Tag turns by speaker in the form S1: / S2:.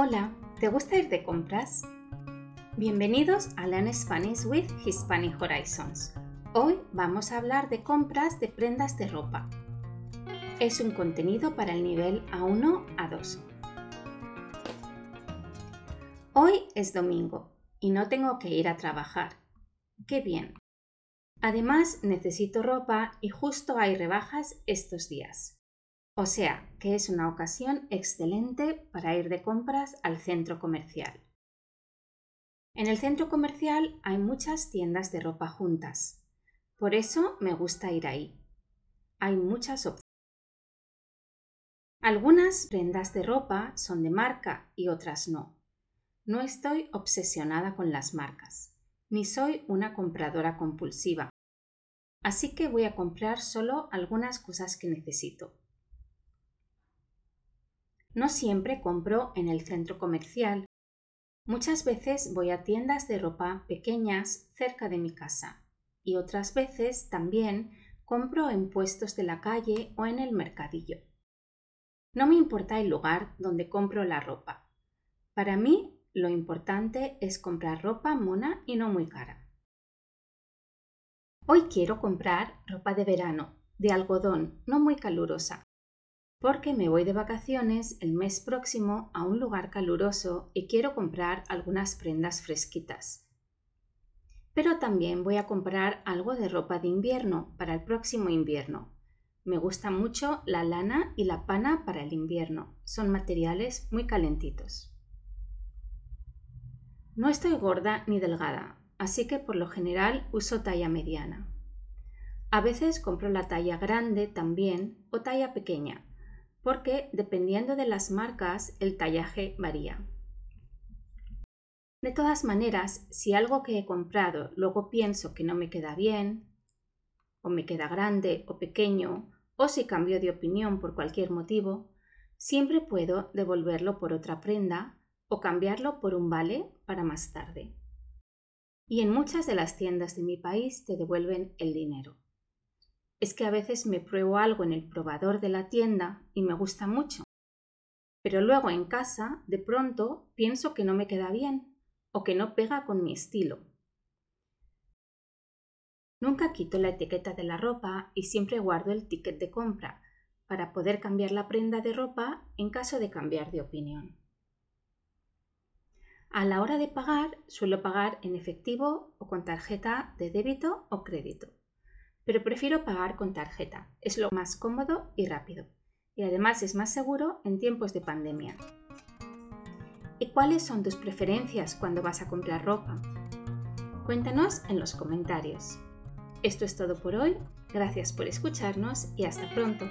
S1: Hola, ¿te gusta ir de compras? Bienvenidos a Learn Spanish with Hispanic Horizons. Hoy vamos a hablar de compras de prendas de ropa. Es un contenido para el nivel A1 a 2. Hoy es domingo y no tengo que ir a trabajar. ¡Qué bien! Además, necesito ropa y justo hay rebajas estos días. O sea, que es una ocasión excelente para ir de compras al centro comercial. En el centro comercial hay muchas tiendas de ropa juntas. Por eso me gusta ir ahí. Hay muchas opciones. Algunas prendas de ropa son de marca y otras no. No estoy obsesionada con las marcas, ni soy una compradora compulsiva. Así que voy a comprar solo algunas cosas que necesito. No siempre compro en el centro comercial. Muchas veces voy a tiendas de ropa pequeñas cerca de mi casa y otras veces también compro en puestos de la calle o en el mercadillo. No me importa el lugar donde compro la ropa. Para mí lo importante es comprar ropa mona y no muy cara. Hoy quiero comprar ropa de verano, de algodón, no muy calurosa, porque me voy de vacaciones el mes próximo a un lugar caluroso y quiero comprar algunas prendas fresquitas. Pero también voy a comprar algo de ropa de invierno para el próximo invierno. Me gusta mucho la lana y la pana para el invierno. Son materiales muy calentitos. No estoy gorda ni delgada, así que por lo general uso talla mediana. A veces compro la talla grande también o talla pequeña, porque dependiendo de las marcas el tallaje varía. De todas maneras, si algo que he comprado luego pienso que no me queda bien, o me queda grande o pequeño, o si cambio de opinión por cualquier motivo, siempre puedo devolverlo por otra prenda o cambiarlo por un vale para más tarde. Y en muchas de las tiendas de mi país te devuelven el dinero es que a veces me pruebo algo en el probador de la tienda y me gusta mucho. Pero luego en casa, de pronto, pienso que no me queda bien o que no pega con mi estilo. Nunca quito la etiqueta de la ropa y siempre guardo el ticket de compra para poder cambiar la prenda de ropa en caso de cambiar de opinión. A la hora de pagar, suelo pagar en efectivo o con tarjeta de débito o crédito pero prefiero pagar con tarjeta. Es lo más cómodo y rápido. Y además es más seguro en tiempos de pandemia. ¿Y cuáles son tus preferencias cuando vas a comprar ropa? Cuéntanos en los comentarios. Esto es todo por hoy. Gracias por escucharnos y hasta pronto.